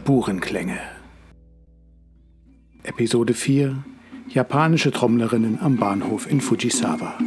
Spurenklänge. Episode 4 Japanische Trommlerinnen am Bahnhof in Fujisawa.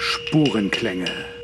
Spurenklänge.